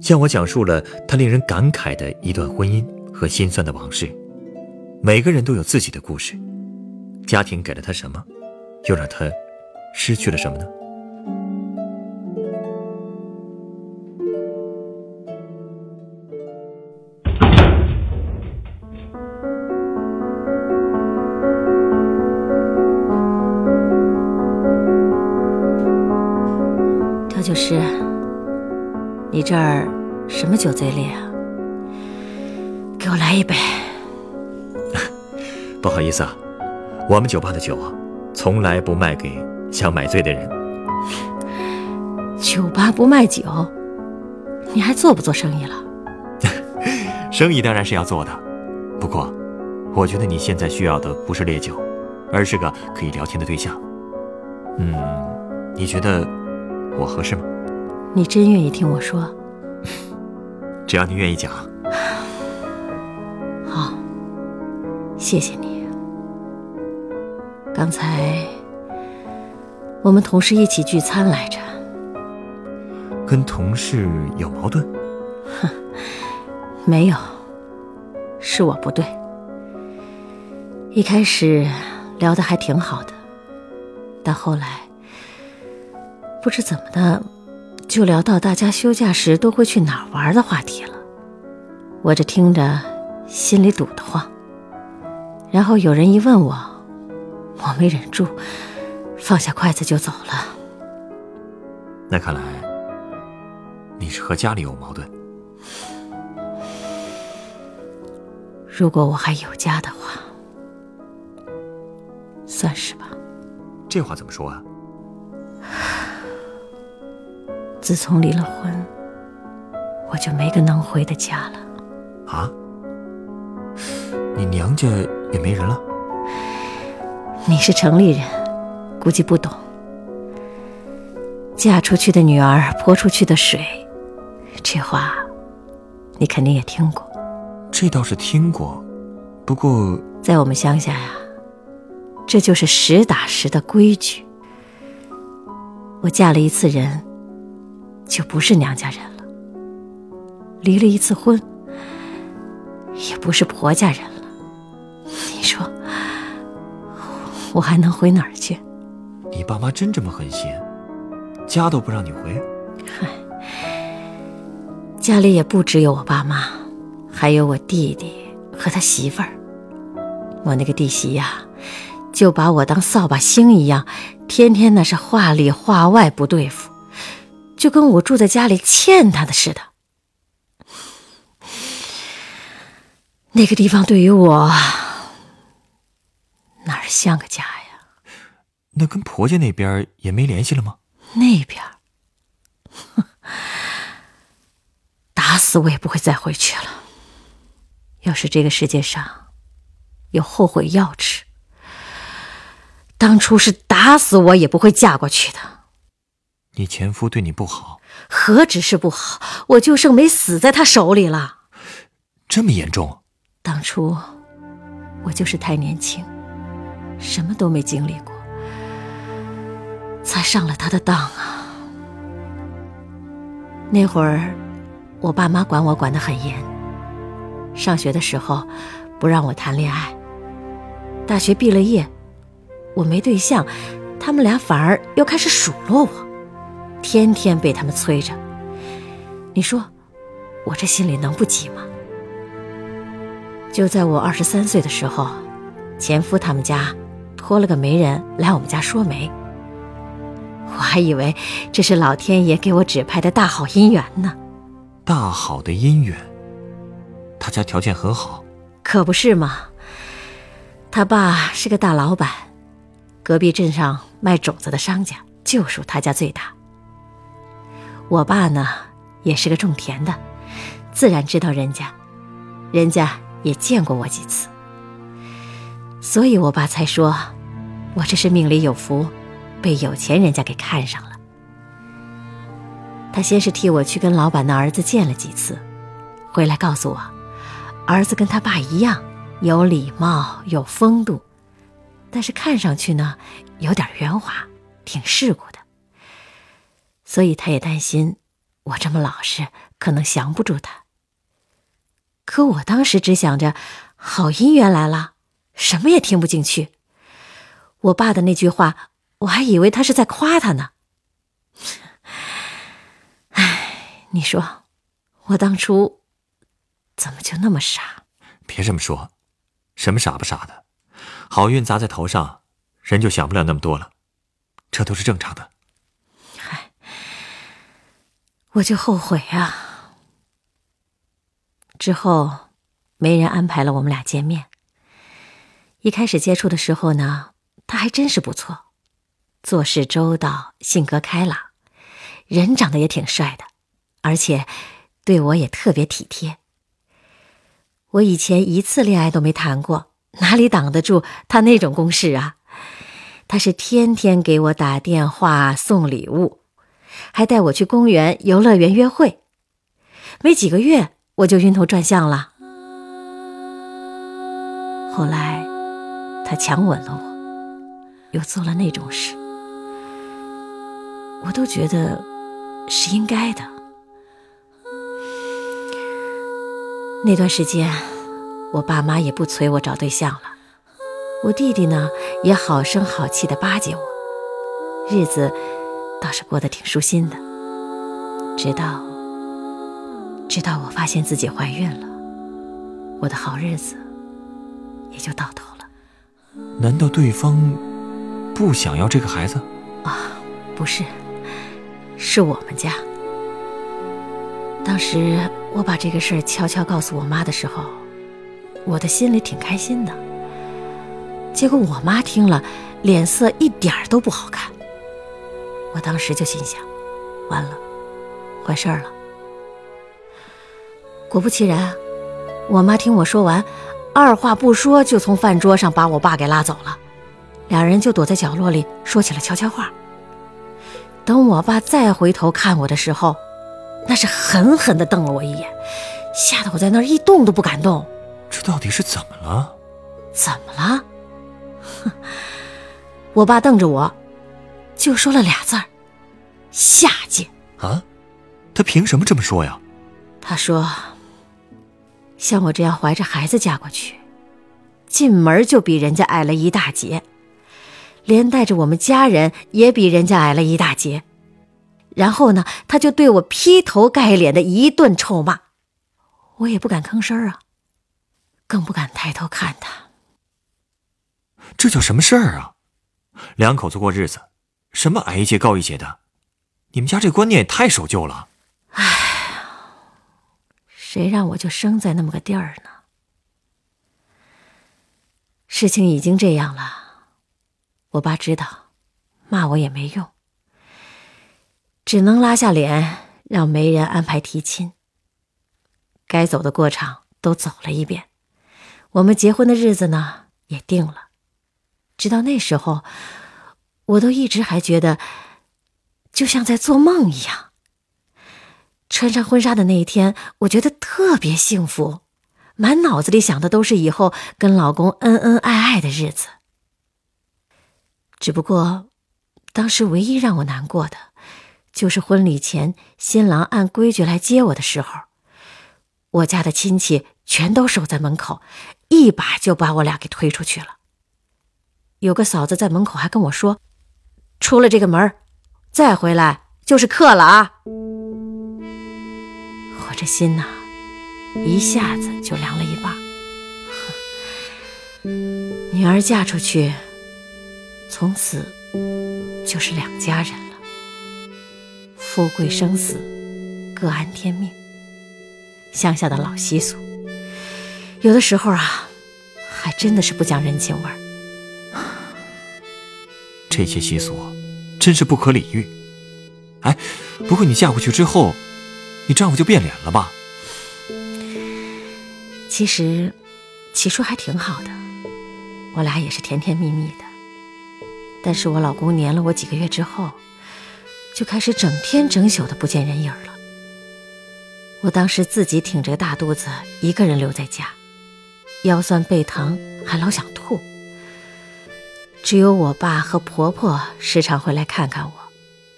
向我讲述了他令人感慨的一段婚姻和心酸的往事。每个人都有自己的故事，家庭给了他什么，又让他失去了什么呢？调酒师，你这儿什么酒最烈啊？给我来一杯。不好意思啊，我们酒吧的酒啊，从来不卖给想买醉的人。酒吧不卖酒，你还做不做生意了？生意当然是要做的，不过，我觉得你现在需要的不是烈酒，而是个可以聊天的对象。嗯，你觉得我合适吗？你真愿意听我说？只要你愿意讲。好，谢谢你。刚才我们同事一起聚餐来着，跟同事有矛盾？哼 没有，是我不对。一开始聊得还挺好的，但后来不知怎么的，就聊到大家休假时都会去哪儿玩的话题了。我这听着心里堵得慌。然后有人一问我，我没忍住，放下筷子就走了。那看来你是和家里有矛盾。如果我还有家的话，算是吧。这话怎么说啊？自从离了婚，我就没个能回的家了。啊？你娘家也没人了？你是城里人，估计不懂。嫁出去的女儿泼出去的水，这话你肯定也听过。这倒是听过，不过在我们乡下呀，这就是实打实的规矩。我嫁了一次人，就不是娘家人了；离了一次婚，也不是婆家人了。你说，我还能回哪儿去？你爸妈真这么狠心，家都不让你回？家里也不只有我爸妈，还有我弟弟和他媳妇儿。我那个弟媳呀，就把我当扫把星一样，天天那是话里话外不对付，就跟我住在家里欠他的似的。那个地方对于我，哪儿像个家呀？那跟婆家那边也没联系了吗？那边，哼，打死我也不会再回去了。要是这个世界上有后悔药吃，当初是打死我也不会嫁过去的。你前夫对你不好，何止是不好，我就剩没死在他手里了。这么严重？当初我就是太年轻，什么都没经历过，才上了他的当啊。那会儿，我爸妈管我管得很严。上学的时候，不让我谈恋爱；大学毕了业，我没对象，他们俩反而又开始数落我，天天被他们催着。你说，我这心里能不急吗？就在我二十三岁的时候，前夫他们家托了个媒人来我们家说媒，我还以为这是老天爷给我指派的大好姻缘呢。大好的姻缘，他家条件很好，可不是嘛。他爸是个大老板，隔壁镇上卖种子的商家就属他家最大。我爸呢，也是个种田的，自然知道人家。人家也见过我几次，所以我爸才说，我这是命里有福，被有钱人家给看上了。他先是替我去跟老板的儿子见了几次，回来告诉我，儿子跟他爸一样，有礼貌，有风度，但是看上去呢，有点圆滑，挺世故的。所以他也担心我这么老实，可能降不住他。可我当时只想着，好姻缘来了，什么也听不进去。我爸的那句话，我还以为他是在夸他呢。唉，你说，我当初怎么就那么傻？别这么说，什么傻不傻的，好运砸在头上，人就想不了那么多了，这都是正常的。唉，我就后悔啊。之后，媒人安排了我们俩见面。一开始接触的时候呢，他还真是不错，做事周到，性格开朗，人长得也挺帅的，而且对我也特别体贴。我以前一次恋爱都没谈过，哪里挡得住他那种攻势啊？他是天天给我打电话送礼物，还带我去公园、游乐园约会，没几个月。我就晕头转向了。后来，他强吻了我，又做了那种事，我都觉得是应该的。那段时间，我爸妈也不催我找对象了，我弟弟呢也好声好气的巴结我，日子倒是过得挺舒心的，直到。直到我发现自己怀孕了，我的好日子也就到头了。难道对方不想要这个孩子？啊，不是，是我们家。当时我把这个事儿悄悄告诉我妈的时候，我的心里挺开心的。结果我妈听了，脸色一点都不好看。我当时就心想，完了，坏事儿了。果不其然，我妈听我说完，二话不说就从饭桌上把我爸给拉走了，两人就躲在角落里说起了悄悄话。等我爸再回头看我的时候，那是狠狠地瞪了我一眼，吓得我在那儿一动都不敢动。这到底是怎么了？怎么了？哼！我爸瞪着我，就说了俩字儿：下贱。啊？他凭什么这么说呀？他说。像我这样怀着孩子嫁过去，进门就比人家矮了一大截，连带着我们家人也比人家矮了一大截。然后呢，他就对我劈头盖脸的一顿臭骂，我也不敢吭声啊，更不敢抬头看他。这叫什么事儿啊？两口子过日子，什么矮一截高一截的？你们家这观念也太守旧了。哎呀。谁让我就生在那么个地儿呢？事情已经这样了，我爸知道，骂我也没用，只能拉下脸让媒人安排提亲。该走的过场都走了一遍，我们结婚的日子呢也定了。直到那时候，我都一直还觉得，就像在做梦一样。穿上婚纱的那一天，我觉得特别幸福，满脑子里想的都是以后跟老公恩恩爱爱的日子。只不过，当时唯一让我难过的，就是婚礼前新郎按规矩来接我的时候，我家的亲戚全都守在门口，一把就把我俩给推出去了。有个嫂子在门口还跟我说：“出了这个门，再回来就是客了啊。”我这心呐，一下子就凉了一半。女儿嫁出去，从此就是两家人了。富贵生死，各安天命。乡下的老习俗，有的时候啊，还真的是不讲人情味儿。这些习俗真是不可理喻。哎，不过你嫁过去之后。你丈夫就变脸了吧？其实，起初还挺好的，我俩也是甜甜蜜蜜的。但是我老公黏了我几个月之后，就开始整天整宿的不见人影了。我当时自己挺着大肚子，一个人留在家，腰酸背疼，还老想吐。只有我爸和婆婆时常回来看看我，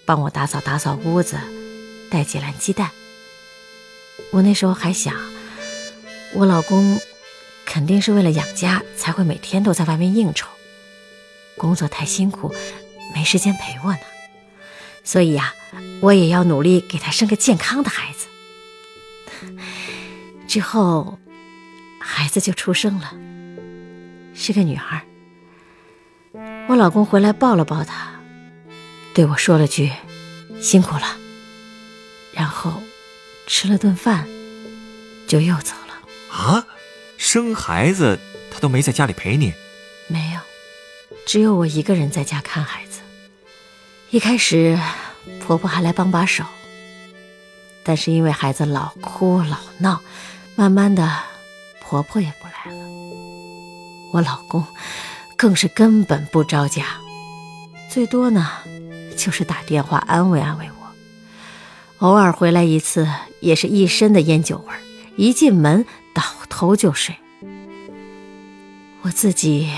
帮我打扫打扫屋子，带几篮鸡蛋。我那时候还想，我老公肯定是为了养家才会每天都在外面应酬，工作太辛苦，没时间陪我呢。所以呀，我也要努力给他生个健康的孩子。之后，孩子就出生了，是个女孩。我老公回来抱了抱他，对我说了句“辛苦了”，然后吃了顿饭，就又走了。啊，生孩子他都没在家里陪你？没有，只有我一个人在家看孩子。一开始，婆婆还来帮把手，但是因为孩子老哭老闹。慢慢的，婆婆也不来了。我老公更是根本不着家，最多呢就是打电话安慰安慰我。偶尔回来一次，也是一身的烟酒味儿，一进门倒头就睡。我自己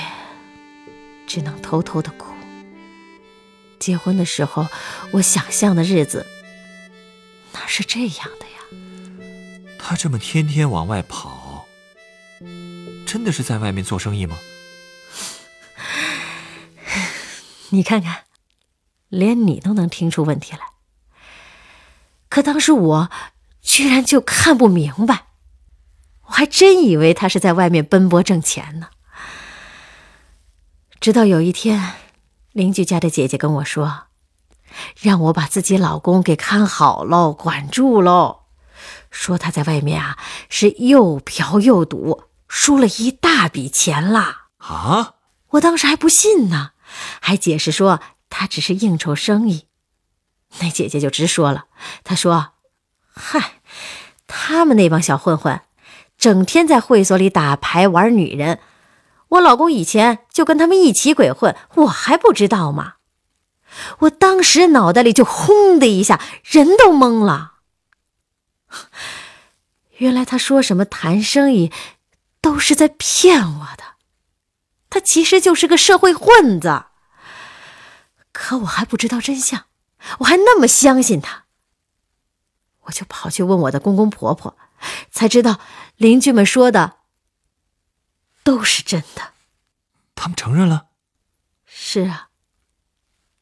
只能偷偷的哭。结婚的时候，我想象的日子哪是这样的呀？他这么天天往外跑，真的是在外面做生意吗？你看看，连你都能听出问题来。可当时我居然就看不明白，我还真以为他是在外面奔波挣钱呢。直到有一天，邻居家的姐姐跟我说，让我把自己老公给看好喽，管住喽。说他在外面啊是又嫖又赌，输了一大笔钱啦！啊！我当时还不信呢，还解释说他只是应酬生意。那姐姐就直说了，她说：“嗨，他们那帮小混混，整天在会所里打牌玩女人，我老公以前就跟他们一起鬼混，我还不知道吗？”我当时脑袋里就轰的一下，人都懵了。原来他说什么谈生意，都是在骗我的。他其实就是个社会混子。可我还不知道真相，我还那么相信他。我就跑去问我的公公婆婆，才知道邻居们说的都是真的。他们承认了？是啊，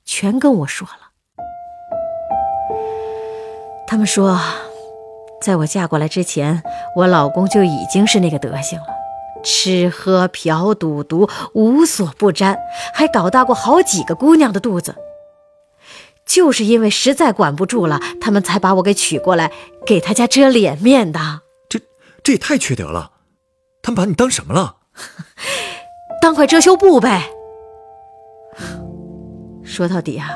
全跟我说了。他们说。在我嫁过来之前，我老公就已经是那个德行了，吃喝嫖赌毒无所不沾，还搞大过好几个姑娘的肚子。就是因为实在管不住了，他们才把我给娶过来，给他家遮脸面的。这这也太缺德了！他们把你当什么了？当块遮羞布呗。说到底啊，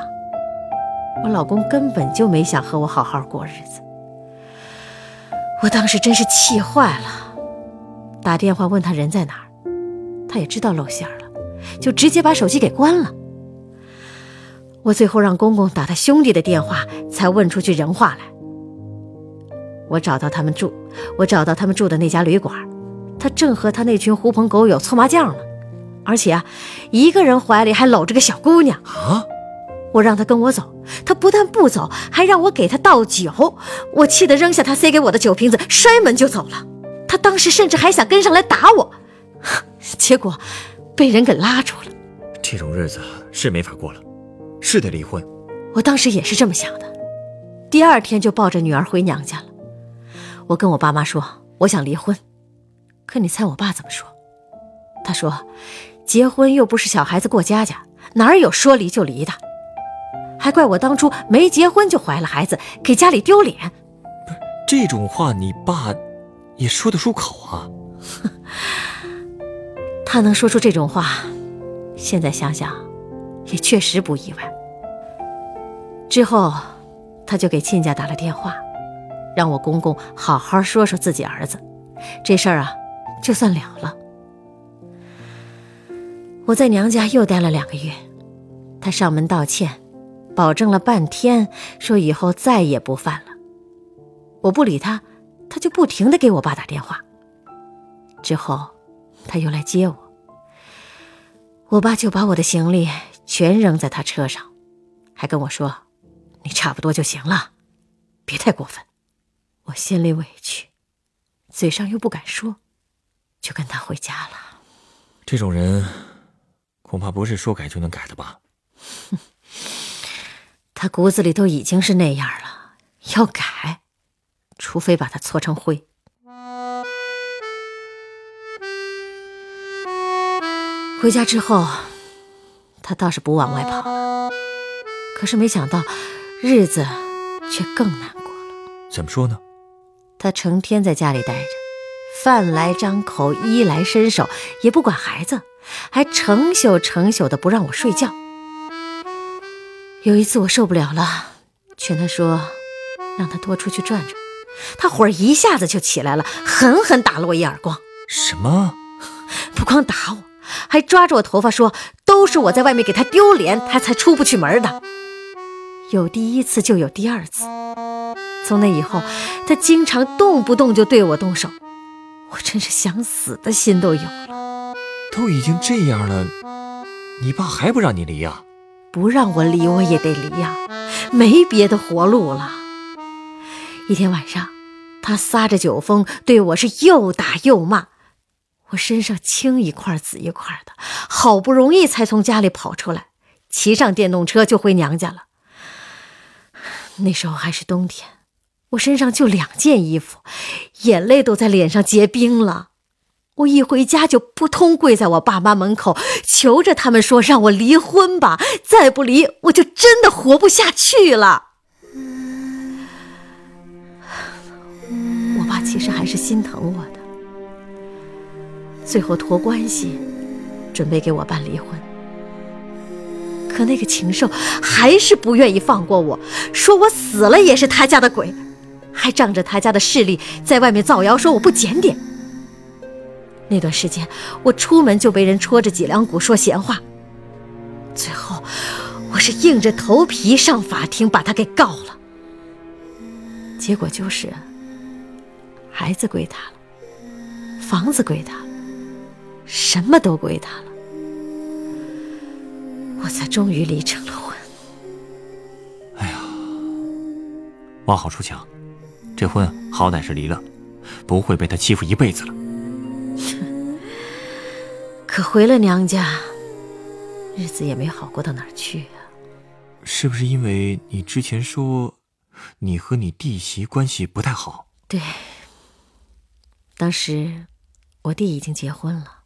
我老公根本就没想和我好好过日子。我当时真是气坏了，打电话问他人在哪儿，他也知道露馅了，就直接把手机给关了。我最后让公公打他兄弟的电话，才问出句人话来。我找到他们住，我找到他们住的那家旅馆，他正和他那群狐朋狗友搓麻将呢，而且啊，一个人怀里还搂着个小姑娘啊。我让他跟我走，他不但不走，还让我给他倒酒。我气得扔下他塞给我的酒瓶子，摔门就走了。他当时甚至还想跟上来打我，结果被人给拉住了。这种日子是没法过了，是得离婚。我当时也是这么想的，第二天就抱着女儿回娘家了。我跟我爸妈说我想离婚，可你猜我爸怎么说？他说：“结婚又不是小孩子过家家，哪有说离就离的？”还怪我当初没结婚就怀了孩子，给家里丢脸。不是这种话，你爸也说得出口啊？他能说出这种话，现在想想，也确实不意外。之后，他就给亲家打了电话，让我公公好好说说自己儿子。这事儿啊，就算了了。我在娘家又待了两个月，他上门道歉，保证了半天，说以后再也不犯了。我不理他，他就不停的给我爸打电话。之后，他又来接我，我爸就把我的行李全扔在他车上，还跟我说：“你差不多就行了，别太过分。”我心里委屈，嘴上又不敢说，就跟他回家了。这种人，恐怕不是说改就能改的吧？他骨子里都已经是那样了，要改，除非把它搓成灰。回家之后，他倒是不往外跑了，可是没想到，日子却更难过了。怎么说呢？他成天在家里待着，饭来张口，衣来伸手，也不管孩子，还成宿成宿的不让我睡觉。有一次我受不了了，劝他说，让他多出去转转。他火一下子就起来了，狠狠打了我一耳光。什么？不光打我，还抓着我头发说，都是我在外面给他丢脸，他才出不去门的。有第一次就有第二次。从那以后，他经常动不动就对我动手，我真是想死的心都有了。都已经这样了，你爸还不让你离呀？不让我离，我也得离呀，没别的活路了。一天晚上，他撒着酒疯对我是又打又骂，我身上青一块紫一块的，好不容易才从家里跑出来，骑上电动车就回娘家了。那时候还是冬天。我身上就两件衣服，眼泪都在脸上结冰了。我一回家就扑通跪在我爸妈门口，求着他们说让我离婚吧，再不离我就真的活不下去了。其实还是心疼我的，最后托关系准备给我办离婚，可那个禽兽还是不愿意放过我，说我死了也是他家的鬼。还仗着他家的势力在外面造谣，说我不检点。那段时间，我出门就被人戳着脊梁骨说闲话。最后，我是硬着头皮上法庭把他给告了。结果就是，孩子归他了，房子归他了，什么都归他了，我才终于离成了婚。哎呀，往好处想。这婚好歹是离了，不会被他欺负一辈子了。可回了娘家，日子也没好过到哪儿去啊。是不是因为你之前说，你和你弟媳关系不太好？对。当时我弟已经结婚了，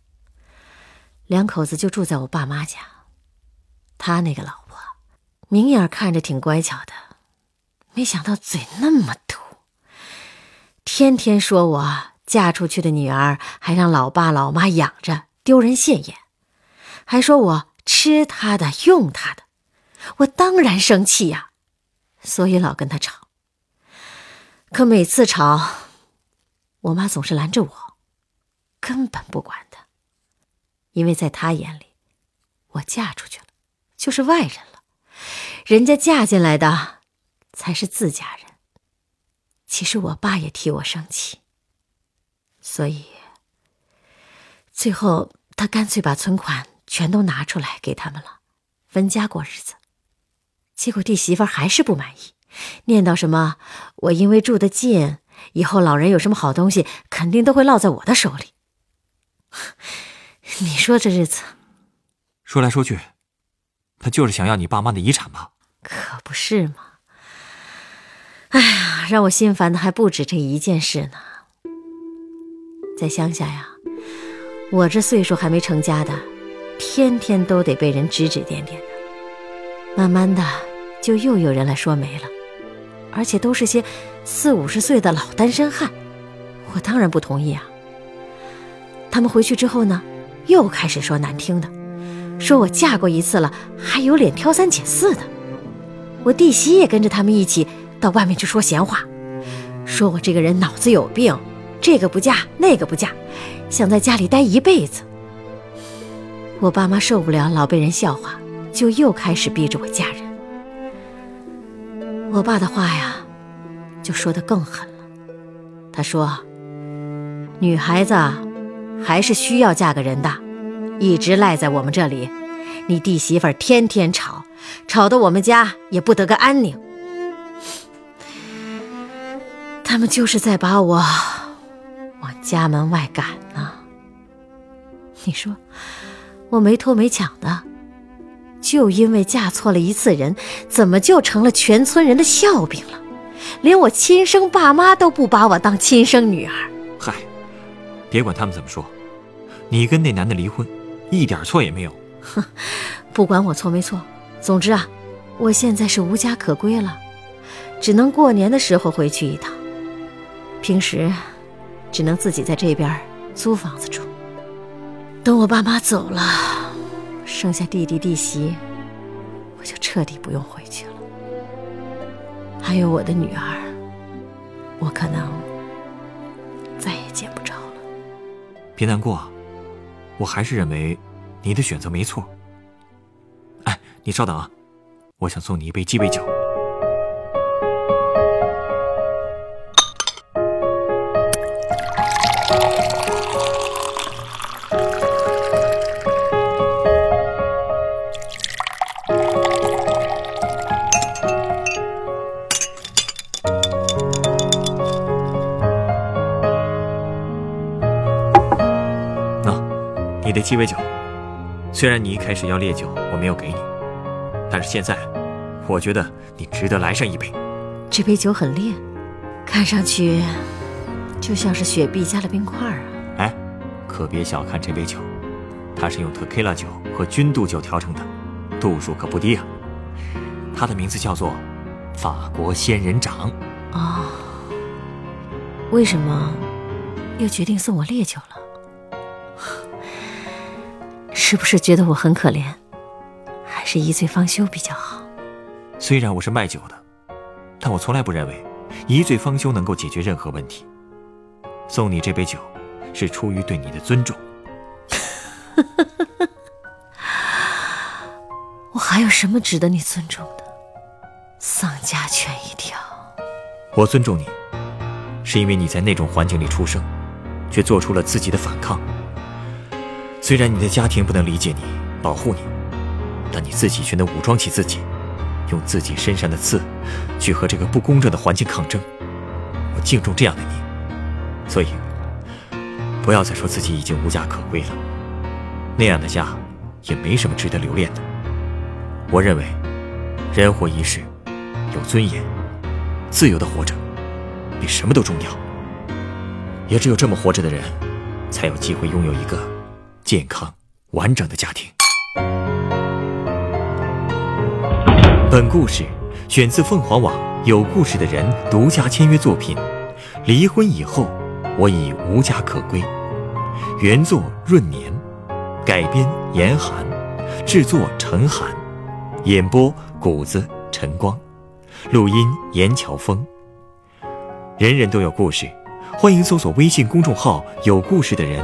两口子就住在我爸妈家。他那个老婆，明眼看着挺乖巧的，没想到嘴那么毒。天天说我嫁出去的女儿还让老爸老妈养着，丢人现眼，还说我吃他的用他的，我当然生气呀，所以老跟他吵。可每次吵，我妈总是拦着我，根本不管他，因为在他眼里，我嫁出去了就是外人了，人家嫁进来的才是自家人。其实我爸也替我生气，所以最后他干脆把存款全都拿出来给他们了，分家过日子。结果弟媳妇还是不满意，念叨什么我因为住得近，以后老人有什么好东西，肯定都会落在我的手里。你说这日子，说来说去，他就是想要你爸妈的遗产吧？可不是嘛。哎呀，让我心烦的还不止这一件事呢。在乡下呀，我这岁数还没成家的，天天都得被人指指点点的。慢慢的，就又有人来说媒了，而且都是些四五十岁的老单身汉。我当然不同意啊。他们回去之后呢，又开始说难听的，说我嫁过一次了，还有脸挑三拣四的。我弟媳也跟着他们一起。到外面去说闲话，说我这个人脑子有病，这个不嫁那个不嫁，想在家里待一辈子。我爸妈受不了老被人笑话，就又开始逼着我嫁人。我爸的话呀，就说的更狠了。他说：“女孩子还是需要嫁个人的，一直赖在我们这里，你弟媳妇天天吵，吵得我们家也不得个安宁。他们就是在把我往家门外赶呢。你说？”我没偷没抢的，就因为嫁错了一次人，怎么就成了全村人的笑柄了？连我亲生爸妈都不把我当亲生女儿。嗨，别管他们怎么说，你跟那男的离婚，一点错也没有。哼，不管我错没错，总之啊，我现在是无家可归了，只能过年的时候回去一趟，平时只能自己在这边租房子住。等我爸妈走了，剩下弟弟弟媳，我就彻底不用回去了。还有我的女儿，我可能再也见不着了。别难过，我还是认为你的选择没错。哎，你稍等啊，我想送你一杯鸡尾酒。鸡尾酒，虽然你一开始要烈酒，我没有给你，但是现在，我觉得你值得来上一杯。这杯酒很烈，看上去就像是雪碧加了冰块啊！哎，可别小看这杯酒，它是用特 q 拉酒和君度酒调成的，度数可不低啊。它的名字叫做法国仙人掌。哦，为什么又决定送我烈酒了？是不是觉得我很可怜，还是一醉方休比较好？虽然我是卖酒的，但我从来不认为一醉方休能够解决任何问题。送你这杯酒，是出于对你的尊重。我还有什么值得你尊重的？丧家犬一条。我尊重你，是因为你在那种环境里出生，却做出了自己的反抗。虽然你的家庭不能理解你、保护你，但你自己却能武装起自己，用自己身上的刺去和这个不公正的环境抗争。我敬重这样的你，所以不要再说自己已经无家可归了。那样的家也没什么值得留恋的。我认为，人活一世，有尊严、自由的活着，比什么都重要。也只有这么活着的人，才有机会拥有一个。健康完整的家庭。本故事选自凤凰网“有故事的人”独家签约作品。离婚以后，我已无家可归。原作闰年，改编严寒，制作陈寒，演播谷子晨光，录音严乔峰。人人都有故事，欢迎搜索微信公众号“有故事的人”。